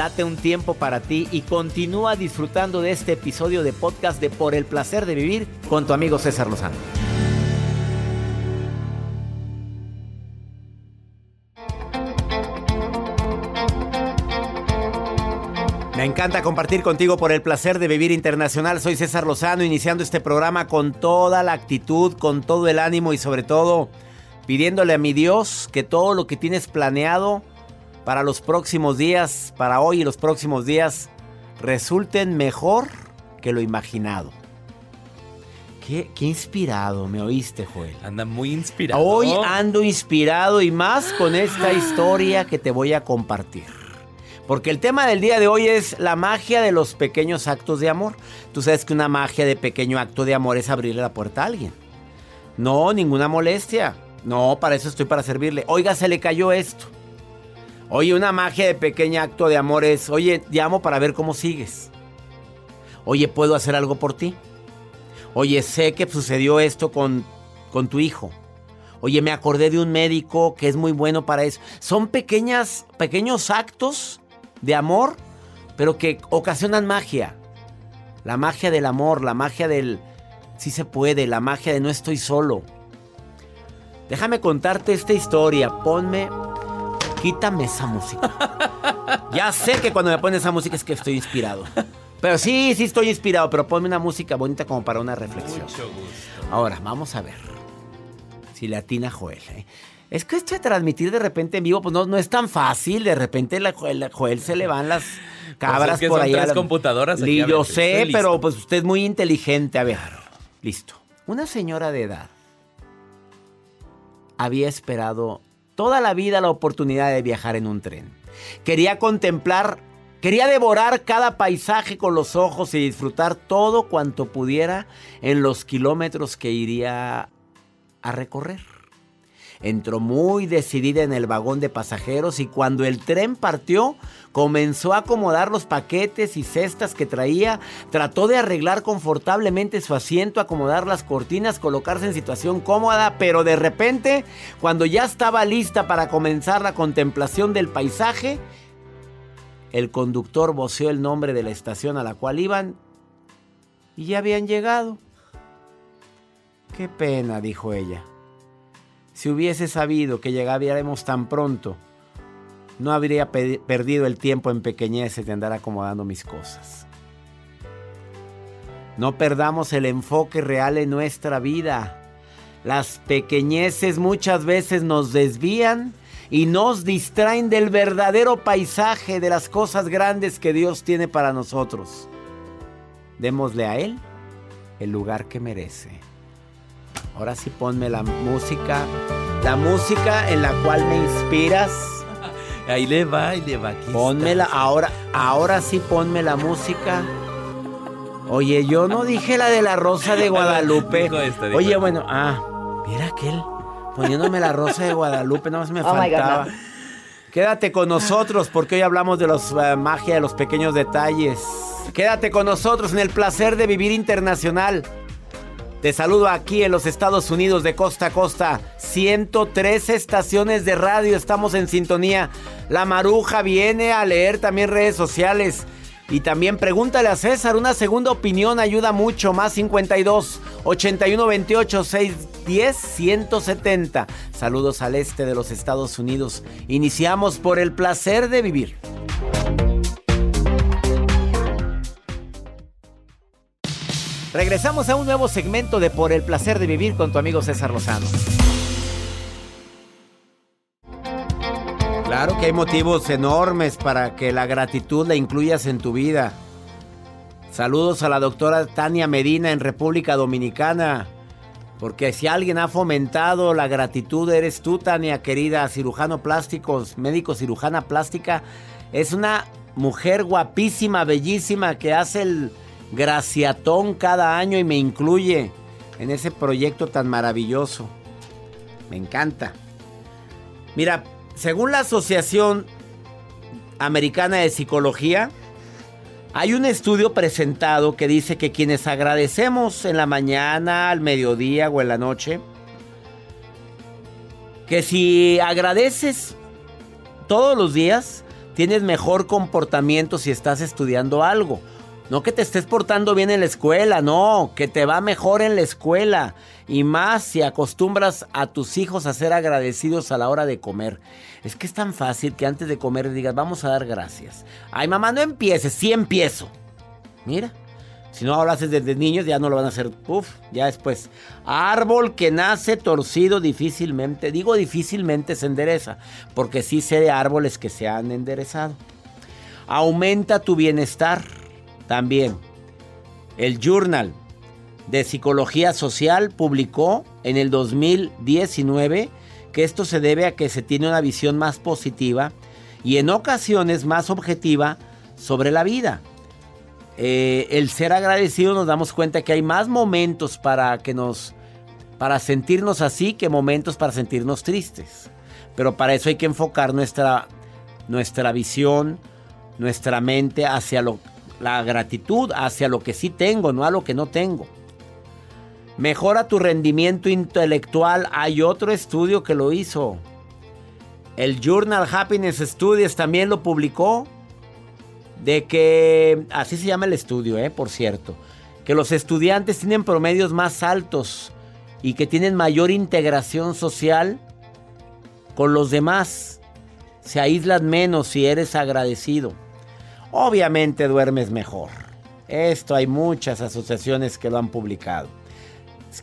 Date un tiempo para ti y continúa disfrutando de este episodio de podcast de Por el placer de vivir con tu amigo César Lozano. Me encanta compartir contigo por el placer de vivir internacional. Soy César Lozano, iniciando este programa con toda la actitud, con todo el ánimo y sobre todo pidiéndole a mi Dios que todo lo que tienes planeado para los próximos días, para hoy y los próximos días, resulten mejor que lo imaginado. Qué, qué, inspirado, me oíste, Joel. Anda muy inspirado. Hoy ando inspirado y más con esta historia que te voy a compartir. Porque el tema del día de hoy es la magia de los pequeños actos de amor. Tú sabes que una magia de pequeño acto de amor es abrirle la puerta a alguien. No, ninguna molestia. No, para eso estoy para servirle. Oiga, se le cayó esto. Oye, una magia de pequeño acto de amor es, oye, llamo para ver cómo sigues. Oye, ¿puedo hacer algo por ti? Oye, sé que sucedió esto con, con tu hijo. Oye, me acordé de un médico que es muy bueno para eso. Son pequeñas, pequeños actos de amor, pero que ocasionan magia. La magia del amor, la magia del sí se puede, la magia de no estoy solo. Déjame contarte esta historia. Ponme, quítame esa música. ya sé que cuando me pones esa música es que estoy inspirado. Pero sí, sí estoy inspirado, pero ponme una música bonita como para una reflexión. Mucho gusto. Ahora, vamos a ver si le atina Joel. ¿eh? Es que esto de transmitir de repente en vivo, pues no, no es tan fácil. De repente la, la Joel se le van las cabras Pues es que por son ahí. a tres la- computadoras aquí, yo sé, pero listo. pues usted es muy inteligente. A ver, listo. Una señora de edad había esperado toda la vida la oportunidad de viajar en un tren. Quería contemplar, quería devorar cada paisaje con los ojos y disfrutar todo cuanto pudiera en los kilómetros que iría a recorrer. Entró muy decidida en el vagón de pasajeros y cuando el tren partió, comenzó a acomodar los paquetes y cestas que traía, trató de arreglar confortablemente su asiento, acomodar las cortinas, colocarse en situación cómoda, pero de repente, cuando ya estaba lista para comenzar la contemplación del paisaje, el conductor voceó el nombre de la estación a la cual iban y ya habían llegado. Qué pena, dijo ella. Si hubiese sabido que llegaríamos tan pronto, no habría pe- perdido el tiempo en pequeñeces de andar acomodando mis cosas. No perdamos el enfoque real en nuestra vida. Las pequeñeces muchas veces nos desvían y nos distraen del verdadero paisaje de las cosas grandes que Dios tiene para nosotros. Démosle a Él el lugar que merece. Ahora sí ponme la música, la música en la cual me inspiras. Ahí le va, ahí le va. aquí Pónmela está. ahora, ahora sí ponme la música. Oye, yo no dije la de la rosa de Guadalupe. Dijo esta, dijo Oye, bueno, ah, mira aquel poniéndome la rosa de Guadalupe, nada más me Oh my God, faltaba. no. Quédate con nosotros porque hoy hablamos de la magia de los pequeños detalles. Quédate con nosotros en el placer de vivir internacional. Te saludo aquí en los Estados Unidos de costa a costa. 103 estaciones de radio estamos en sintonía. La Maruja viene a leer también redes sociales. Y también pregúntale a César, una segunda opinión ayuda mucho. Más 52 81 28 610 170. Saludos al este de los Estados Unidos. Iniciamos por el placer de vivir. Regresamos a un nuevo segmento de Por el placer de vivir con tu amigo César Lozano. Claro que hay motivos enormes para que la gratitud la incluyas en tu vida. Saludos a la doctora Tania Medina en República Dominicana. Porque si alguien ha fomentado la gratitud, eres tú, Tania, querida cirujano plástico, médico cirujana plástica. Es una mujer guapísima, bellísima, que hace el graciatón cada año y me incluye en ese proyecto tan maravilloso. Me encanta. Mira, según la Asociación Americana de Psicología, hay un estudio presentado que dice que quienes agradecemos en la mañana, al mediodía o en la noche, que si agradeces todos los días, tienes mejor comportamiento si estás estudiando algo. No que te estés portando bien en la escuela, no, que te va mejor en la escuela. Y más si acostumbras a tus hijos a ser agradecidos a la hora de comer. Es que es tan fácil que antes de comer digas, vamos a dar gracias. Ay, mamá, no empieces, sí empiezo. Mira, si no hablas desde niños, ya no lo van a hacer. Uf, ya después. Árbol que nace torcido difícilmente. Digo difícilmente se endereza. Porque sí sé de árboles que se han enderezado. Aumenta tu bienestar. También. El Journal de Psicología Social publicó en el 2019 que esto se debe a que se tiene una visión más positiva y en ocasiones más objetiva sobre la vida. Eh, el ser agradecido nos damos cuenta que hay más momentos para que nos para sentirnos así que momentos para sentirnos tristes. Pero para eso hay que enfocar nuestra, nuestra visión, nuestra mente hacia lo, la gratitud, hacia lo que sí tengo, no a lo que no tengo. Mejora tu rendimiento intelectual. Hay otro estudio que lo hizo. El Journal Happiness Studies también lo publicó de que, así se llama el estudio, eh, por cierto, que los estudiantes tienen promedios más altos y que tienen mayor integración social con los demás. Se aíslan menos si eres agradecido. Obviamente duermes mejor. Esto hay muchas asociaciones que lo han publicado.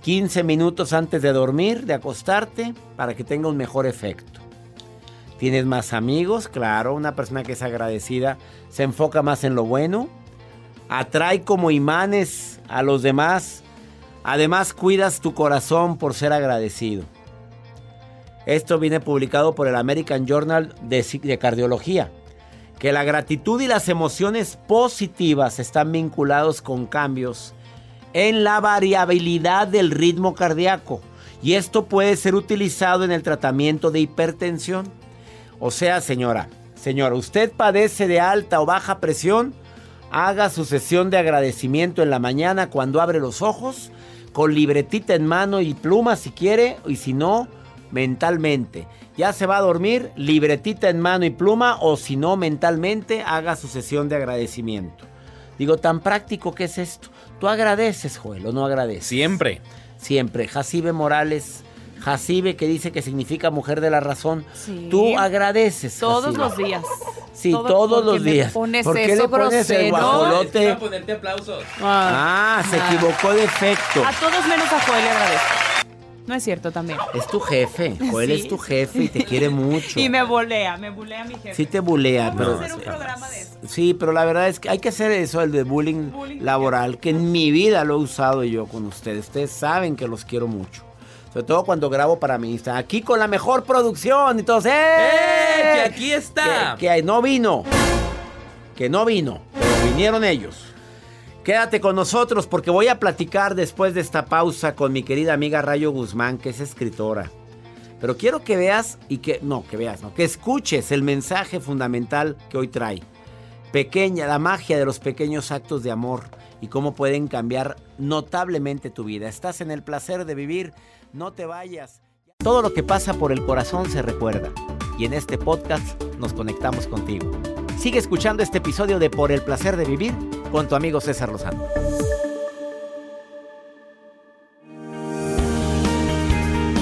15 minutos antes de dormir, de acostarte, para que tenga un mejor efecto. Tienes más amigos, claro, una persona que es agradecida se enfoca más en lo bueno, atrae como imanes a los demás, además cuidas tu corazón por ser agradecido. Esto viene publicado por el American Journal de, Cardiología, que la gratitud y las emociones positivas están vinculados con cambios en la variabilidad del ritmo cardíaco y esto puede ser utilizado en el tratamiento de hipertensión. O sea, señora, señora, usted padece de alta o baja presión, haga su sesión de agradecimiento en la mañana cuando abre los ojos, con libretita en mano y pluma si quiere, y si no, mentalmente. Ya se va a dormir, libretita en mano y pluma, o si no, mentalmente, haga su sesión de agradecimiento. Digo, tan práctico que es esto. ¿Tú agradeces, Joel, o no agradeces? Siempre. Siempre. Jacibe Morales Jacibe, que dice que significa mujer de la razón. Tú agradeces. Todos los días. Sí, todos los días. ¿Por qué le pones el guajolote? a ponerte aplausos. Ah, se ah. equivocó de efecto. A todos menos a Joel le agradezco. No es cierto también. Es tu jefe. Joel es tu jefe y te quiere mucho. Y me bulea, me bulea mi jefe. Sí te bulea, pero. hacer un programa de eso. Sí, pero la verdad es que hay que hacer eso, el de bullying laboral, que en mi vida lo he usado yo con ustedes. Ustedes saben que los quiero mucho. Sobre todo cuando grabo para mi Instagram. Aquí con la mejor producción. Entonces, ¡eh! ¡Eh! Que aquí está. Que, que no vino. Que no vino. Pero vinieron ellos. Quédate con nosotros porque voy a platicar después de esta pausa con mi querida amiga Rayo Guzmán, que es escritora. Pero quiero que veas y que, no, que veas, no, que escuches el mensaje fundamental que hoy trae. Pequeña, la magia de los pequeños actos de amor y cómo pueden cambiar notablemente tu vida. Estás en el placer de vivir no te vayas. Todo lo que pasa por el corazón se recuerda. Y en este podcast nos conectamos contigo. Sigue escuchando este episodio de Por el placer de vivir con tu amigo César Lozano.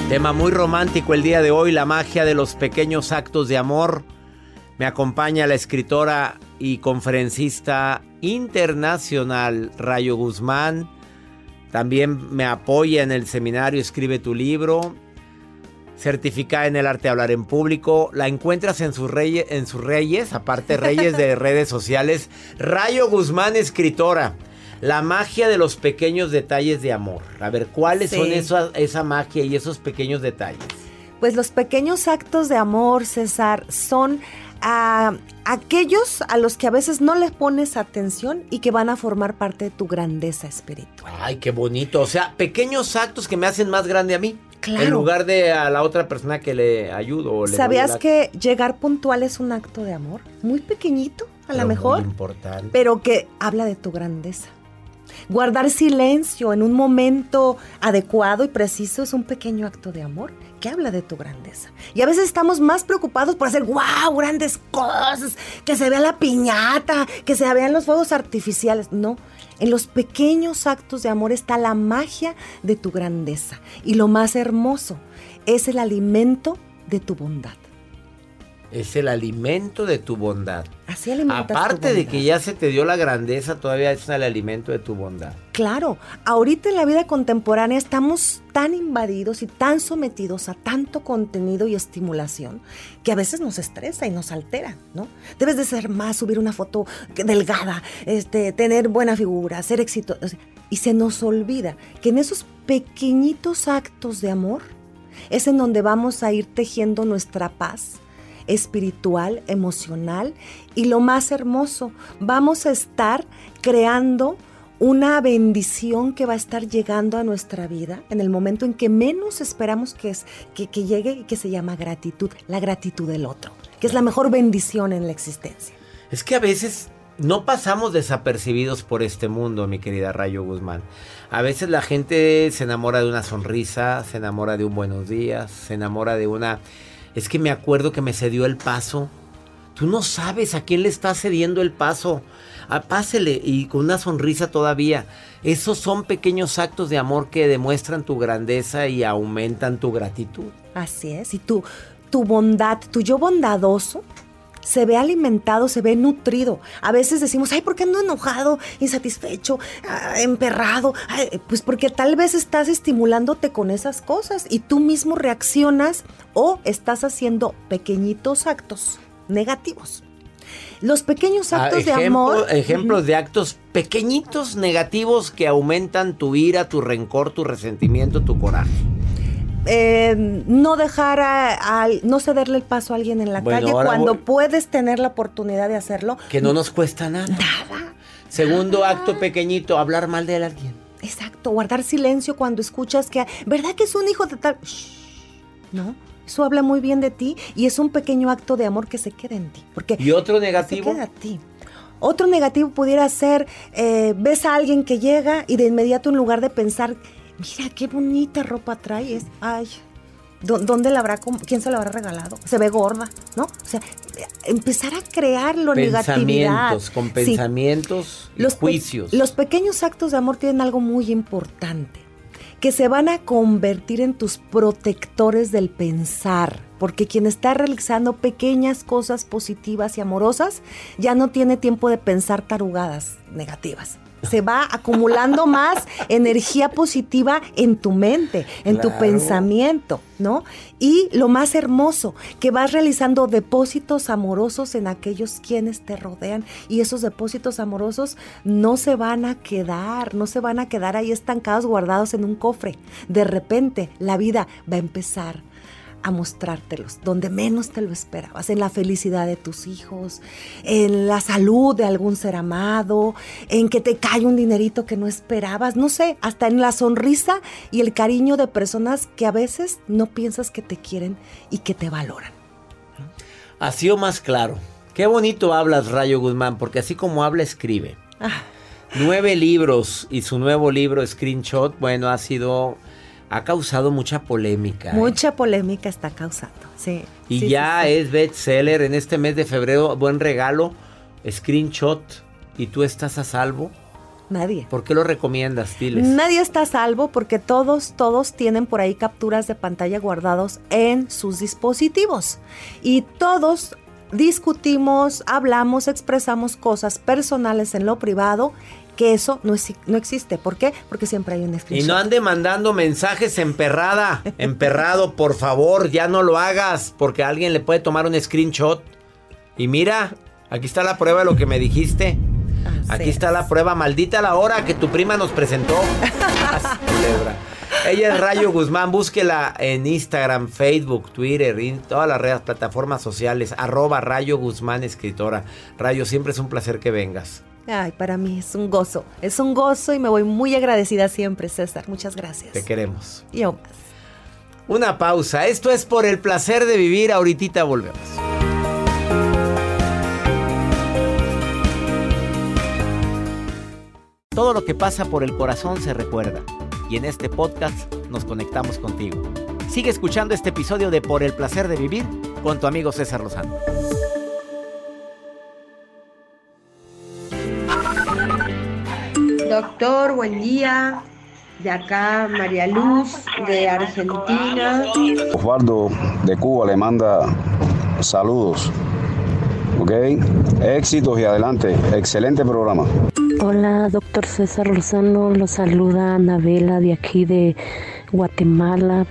Tema muy romántico el día de hoy, la magia de los pequeños actos de amor. Me acompaña la escritora y conferencista internacional Rayo Guzmán. También me apoya en el seminario Escribe tu libro. Certificada en el arte de hablar en público. La encuentras en sus reyes, en sus reyes aparte reyes de redes sociales. Rayo Guzmán, escritora. La magia de los pequeños detalles de amor. A ver, ¿cuáles son esa, esa magia y esos pequeños detalles? Pues los pequeños actos de amor, César, son a aquellos a los que a veces no les pones atención y que van a formar parte de tu grandeza espiritual. Ay, qué bonito. O sea, pequeños actos que me hacen más grande a mí. Claro. En lugar de a la otra persona que le ayudo. ¿Sabías que llegar puntual es un acto de amor? Muy pequeñito, a lo mejor. Muy importante. Pero que habla de tu grandeza. Guardar silencio en un momento adecuado y preciso es un pequeño acto de amor que habla de tu grandeza. Y a veces estamos más preocupados por hacer, wow, grandes cosas, que se vea la piñata, que se vean los fuegos artificiales. No, en los pequeños actos de amor está la magia de tu grandeza. Y lo más hermoso es el alimento de tu bondad. Es el alimento de tu bondad. Así alimentas tu Aparte de que ya se te dio la grandeza, todavía es el alimento de tu bondad. Claro, ahorita en la vida contemporánea estamos tan invadidos y tan sometidos a tanto contenido y estimulación que a veces nos estresa y nos altera, ¿no? Debes de ser más, subir una foto delgada, este, tener buena figura, ser exitoso. o sea, y se nos olvida que en esos pequeñitos actos de amor es en donde vamos a ir tejiendo nuestra paz espiritual, emocional y lo más hermoso, vamos a estar creando una bendición que va a estar llegando a nuestra vida en el momento en que menos esperamos que, es, que, que llegue y que se llama gratitud, la gratitud del otro, que es la mejor bendición en la existencia. Es que a veces no pasamos desapercibidos por este mundo, mi querida Rayo Guzmán. A veces la gente se enamora de una sonrisa, se enamora de un buenos días, se enamora de una... Es que me acuerdo que me cedió el paso. Tú no sabes a quién le estás cediendo el paso. Ah, pásele y con una sonrisa todavía. Esos son pequeños actos de amor que demuestran tu grandeza y aumentan tu gratitud. Así es, y tu, tu bondad, tu yo bondadoso, se ve alimentado, se ve nutrido. A veces decimos, ay, ¿por qué ando enojado, insatisfecho, ah, emperrado? Ay, pues porque tal vez estás estimulándote con esas cosas y tú mismo reaccionas o estás haciendo pequeñitos actos negativos. Los pequeños Ah, actos de amor. Ejemplos de actos pequeñitos negativos que aumentan tu ira, tu rencor, tu resentimiento, tu coraje. Eh, no dejar a, a- no cederle el paso a alguien en la Bueno, calle cuando voy- puedes tener la oportunidad de hacerlo. Que no nos cuesta nada. Nada. Segundo acto pequeñito, hablar mal de alguien. Exacto, guardar silencio cuando escuchas que, ¿verdad que es un hijo de tal? Shh, ¿No? Eso habla muy bien de ti y es un pequeño acto de amor que se queda en ti. Porque Y otro se negativo, queda a ti. Otro negativo pudiera ser, eh, ves a alguien que llega y de inmediato en lugar de pensar, mira qué bonita ropa trae, es, ay, ¿dó- ¿dónde la habrá, quién se la habrá regalado? Se ve gorda, ¿no? O sea, empezar a crear lo negatividad. pensamientos, con Sí. pensamientos y Los pe- juicios. Los pequeños actos de amor tienen algo muy importante, que se van a convertir en tus protectores del pensar, porque quien está realizando pequeñas cosas positivas y amorosas ya no tiene tiempo de pensar tarugadas negativas. Se va acumulando más energía positiva en tu mente, en tu pensamiento, ¿no? Y lo más hermoso, que vas realizando depósitos amorosos en aquellos quienes te rodean y esos depósitos amorosos no se van a quedar, no se van a quedar ahí estancados, guardados en un cofre. De repente la vida va a empezar a mostrártelos donde menos te lo esperabas, en la felicidad de tus hijos, en la salud de algún ser amado, en que te cae un dinerito que no esperabas, no sé, hasta en la sonrisa y el cariño de personas que a veces no piensas que te quieren y que te valoran. Así o más claro. Qué bonito hablas, Rayo Guzmán, porque así como habla, escribe. Ah, Nueve libros y su nuevo libro, Screenshot, bueno, ha sido. Ha causado mucha polémica. ¿eh? mucha polémica está causando, sí. Y sí, ya sí, sí. es bestseller en este mes de febrero. Buen regalo. Screenshot. ¿Y tú estás a salvo? Nadie. ¿Por qué lo recomiendas? Diles. Nadie está a salvo porque todos, todos tienen por ahí capturas de pantalla guardados en sus dispositivos. Y todos discutimos, hablamos, expresamos cosas personales en lo privado, que eso no, es- no existe. ¿Por qué? Porque siempre hay un Y screenshot. no ande mandando mensajes emperrada, emperrado, por favor, ya no lo hagas, porque alguien le puede tomar un screenshot. Y mira, aquí está la prueba de lo que me dijiste. Así Aquí está la prueba, maldita la hora que tu prima nos presentó. Ella es Rayo Guzmán, búsquela en Instagram, Facebook, Twitter y en todas las redes, plataformas sociales, arroba Rayo Guzmán Escritora. Rayo, siempre es un placer que vengas. Ay, para mí es un gozo. Es un gozo y me voy muy agradecida siempre, César. Muchas gracias. Te queremos. Y aún más. Una pausa. Esto es por el placer de vivir. Ahorita volvemos. todo lo que pasa por el corazón se recuerda. Y en este podcast nos conectamos contigo. Sigue escuchando este episodio de Por el placer de vivir con tu amigo César Lozano. Doctor, buen día. De acá María Luz, de Argentina. Osvaldo de Cuba le manda saludos. ¿Ok? Éxitos y adelante. Excelente programa. Hola, doctor César Lozano. Lo saluda Anabela de aquí de Guatemala.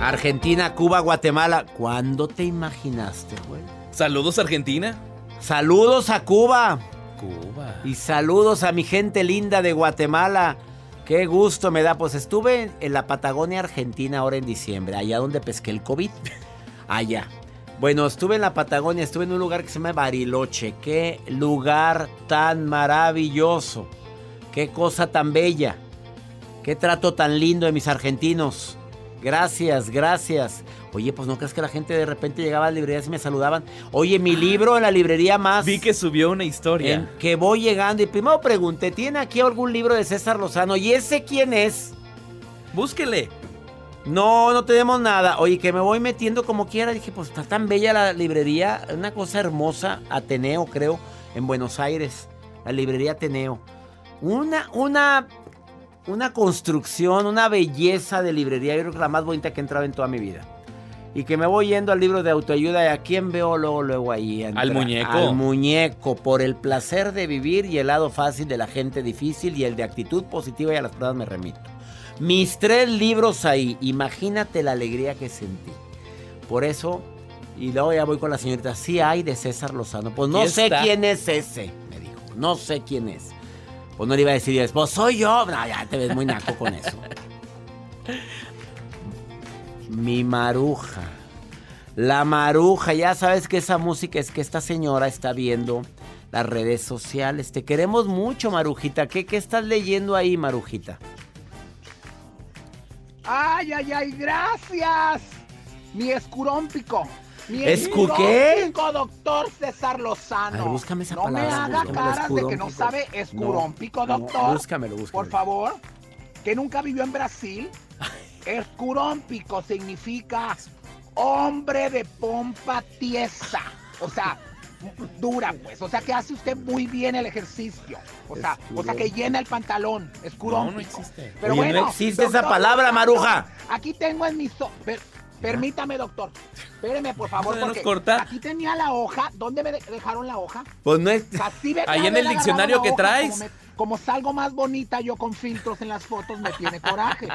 Argentina, Cuba, Guatemala. ¿Cuándo te imaginaste, güey? Saludos, Argentina. Saludos a Cuba. Cuba. Y saludos a mi gente linda de Guatemala. Qué gusto me da. Pues estuve en la Patagonia Argentina ahora en diciembre, allá donde pesqué el COVID. Allá. Bueno, estuve en la Patagonia, estuve en un lugar que se llama Bariloche. Qué lugar tan maravilloso. Qué cosa tan bella. Qué trato tan lindo de mis argentinos. Gracias, gracias. Oye, pues no crees que la gente de repente llegaba a la librería y me saludaban. Oye, mi libro en la librería más. Vi que subió una historia. En que voy llegando y primero pregunté, ¿tiene aquí algún libro de César Lozano? ¿Y ese quién es? Búsquele. No, no tenemos nada. Oye, que me voy metiendo como quiera. Dije, pues está tan bella la librería. Una cosa hermosa. Ateneo, creo, en Buenos Aires. La librería Ateneo. Una, una, una construcción, una belleza de librería. Yo creo que la más bonita que he entrado en toda mi vida. Y que me voy yendo al libro de autoayuda. ¿Y a quién veo luego, luego ahí? Entra- Al muñeco. Al muñeco. Por el placer de vivir y el lado fácil de la gente difícil y el de actitud positiva y a las pruebas me remito. Mis tres libros ahí. Imagínate la alegría que sentí. Por eso, y luego ya voy con la señorita. Sí hay de César Lozano. Pues no sé está. quién es ese, me dijo. No sé quién es. Pues no le iba a decir, pues soy yo. No, ya te ves muy naco con eso. Mi maruja. La maruja, ya sabes que esa música es que esta señora está viendo las redes sociales. Te queremos mucho, Marujita. ¿Qué, qué estás leyendo ahí, Marujita? Ay, ay, ay, gracias. Mi escurómpico. Mi doctor César Lozano. A ver, búscame esa no palabra, me haga caras de que no sabe escurómpico, No, doctor. no, búscamelo, búscamelo. Por favor, que nunca vivió en Brasil. Escurómpico significa hombre de pompa tiesa. O sea, dura, pues. O sea, que hace usted muy bien el ejercicio. O sea, o sea que llena el pantalón. Escurómpico. No, no existe. Pero Oye, bueno, no existe esa palabra, Maruja. Aquí tengo en mi... so- permítame, doctor. Espéreme, por favor, ¿Déjanos porque cortar? aquí tenía la hoja. ¿Dónde me de- dejaron la hoja? Pues no es... Así me Ahí en el diccionario que hoja, traes. Como, me- como salgo más bonita yo con filtros en las fotos, me tiene coraje.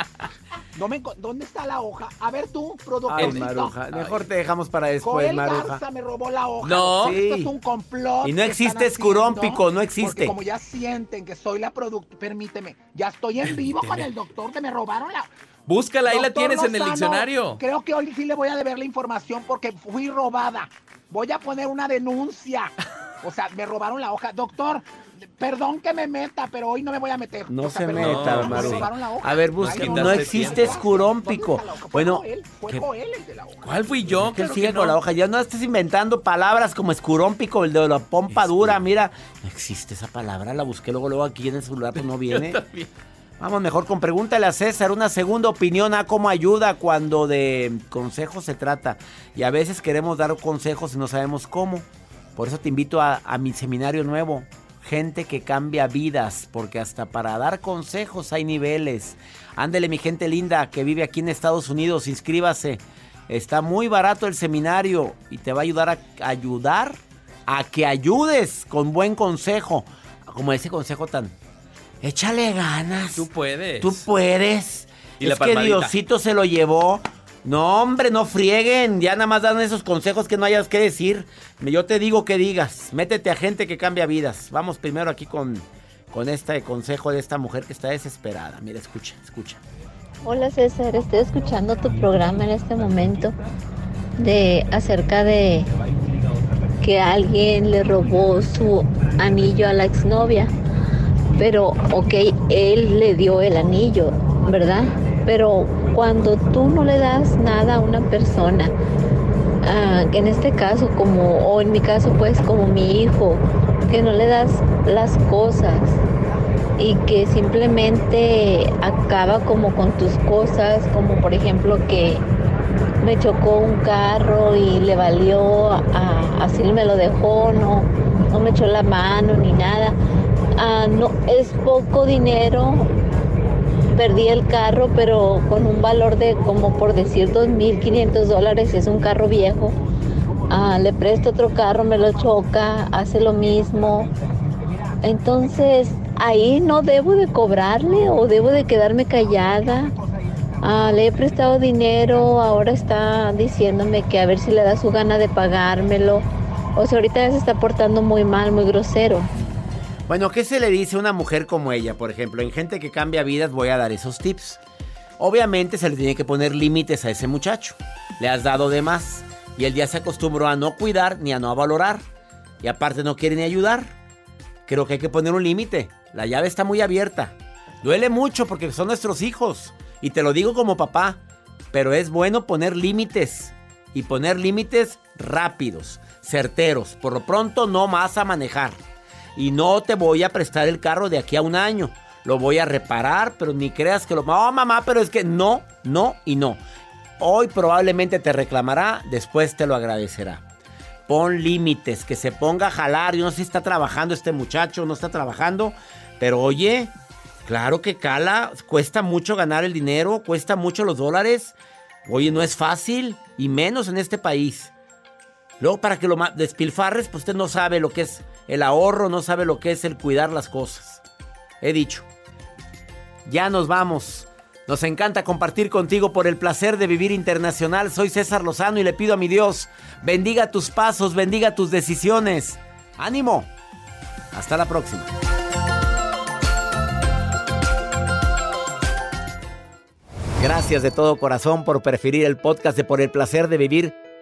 No me enco- ¿Dónde está la hoja? A ver tú, Ay, productor. Maruja. Mejor te dejamos para después, Joel Maruja. Garza me robó la hoja. No. Esto Sí. es un complot. Y no existe escurómpico, haciendo, no existe. Porque como ya sienten que soy la productora, permíteme, ya estoy en vivo con el doctor que me robaron la... Búscala, ahí la tienes en el diccionario. Creo que hoy sí le voy a deber la información porque fui robada. Voy a poner una denuncia. O sea, me robaron la hoja. Doctor, perdón que me meta, pero hoy no me voy a meter. No O sea, se perdón, meta, me Maruja. robaron la hoja. A ver, busca. no, existe ¿dónde escurómpico. Bueno, fue que- el de la hoja. ¿Cuál fui yo? que él Claro sigue que con la hoja. Ya no estés inventando palabras como escurómpico, el de la pompa Escu- dura. Mira, no existe esa palabra. La busqué luego, luego aquí en el celular, pues no viene. También. Vamos mejor con pregúntale a César una segunda opinión a cómo ayuda cuando de consejos se trata. Y a veces queremos dar consejos y no sabemos cómo. Por eso te invito a, mi seminario nuevo. Gente que cambia vidas, porque hasta para dar consejos hay niveles. Ándele mi gente linda que vive aquí en Estados Unidos, inscríbase. Está muy barato el seminario y te va a ayudar a ayudar a que ayudes con buen consejo. Como ese consejo tan Échale ganas. Tú puedes. Tú puedes. Y la es que palmadita. Diosito se lo llevó. No, hombre, no frieguen. Ya nada más dan esos consejos que no hayas que decir. Yo te digo que digas. Métete a gente que cambia vidas. Vamos primero aquí con, con este consejo de esta mujer que está desesperada. Mira, escucha, escucha. Hola César, estoy escuchando tu programa en este momento de acerca de que alguien le robó su anillo a la exnovia. Pero, ok, él le dio el anillo, ¿verdad? Pero cuando tú no le das nada a una persona, ah, en este caso, como, o en mi caso, pues, como mi hijo, que no le das las cosas y que simplemente acaba como con tus cosas, como por ejemplo que me chocó un carro y le valió, a- así me lo dejó, no, no me echó la mano ni nada. Ah, no, es poco dinero, perdí el carro, pero con un valor de como por decir 2.500 dólares, es un carro viejo. Ah, le presto otro carro, me lo choca, hace lo mismo. Entonces, ahí no debo de cobrarle o debo de quedarme callada. Ah, le he prestado dinero, ahora está diciéndome que a ver si le da su gana de pagármelo. O sea, ahorita ya se está portando muy mal, muy grosero. Bueno, ¿qué se le dice a una mujer como ella? Por ejemplo, en gente que cambia vidas voy a dar esos tips. Obviamente se le tiene que poner límites a ese muchacho. Le has dado de más y él ya se acostumbró a no cuidar ni a no valorar. Y aparte no quiere ni ayudar. Creo que hay que poner un límite. La llave está muy abierta. Duele mucho porque son nuestros hijos. Y te lo digo como papá. Pero es bueno poner límites. Y poner límites rápidos, certeros. Por lo pronto no más a manejar. Y no te voy a prestar el carro de aquí a un año. Lo voy a reparar, pero ni creas que lo... No, mamá, pero es que no, no y no. Hoy probablemente te reclamará, después te lo agradecerá. Pon límites, que se ponga a jalar. Yo no sé si está trabajando este muchacho, no está trabajando. Pero oye, claro que cala. Cuesta mucho ganar el dinero, cuesta mucho los dólares. Oye, no es fácil, y menos en este país. Luego, para que lo despilfarres, pues usted no sabe lo que es el ahorro, no sabe lo que es el cuidar las cosas. He dicho. Ya nos vamos. Nos encanta compartir contigo por el placer de vivir internacional. Soy César Lozano y le pido a mi Dios, bendiga tus pasos, bendiga tus decisiones. ¡Ánimo! Hasta la próxima. Gracias de todo corazón por preferir el podcast de Por el placer de vivir